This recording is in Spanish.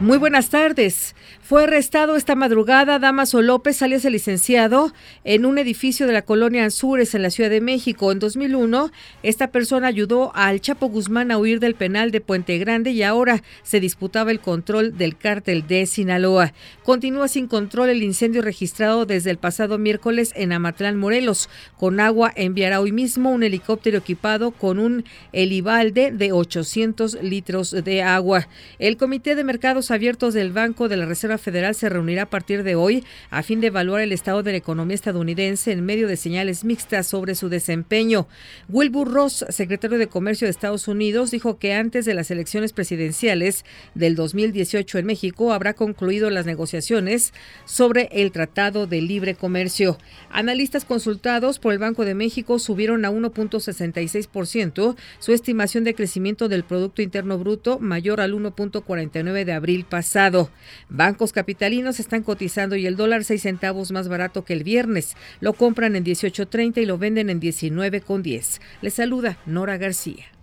Muy buenas tardes. Fue arrestado esta madrugada Damaso López, alias el licenciado, en un edificio de la colonia Anzures en la Ciudad de México. En 2001, esta persona ayudó al Chapo Guzmán a huir del penal de Puente Grande y ahora se disputaba el control del cártel de Sinaloa. Continúa sin control el incendio registrado desde el pasado miércoles en Amatlán, Morelos. Con agua enviará hoy mismo un helicóptero equipado con un helibalde de 800 litros de agua. El Comité de Mercados Abiertos del Banco de la Reserva Federal se reunirá a partir de hoy a fin de evaluar el estado de la economía estadounidense en medio de señales mixtas sobre su desempeño. Wilbur Ross, secretario de Comercio de Estados Unidos, dijo que antes de las elecciones presidenciales del 2018 en México habrá concluido las negociaciones sobre el Tratado de Libre Comercio. Analistas consultados por el Banco de México subieron a 1.66% su estimación de crecimiento del Producto Interno Bruto mayor al 1.49 de pasado. Bancos capitalinos están cotizando y el dólar 6 centavos más barato que el viernes. Lo compran en 18.30 y lo venden en 19.10. Les saluda Nora García.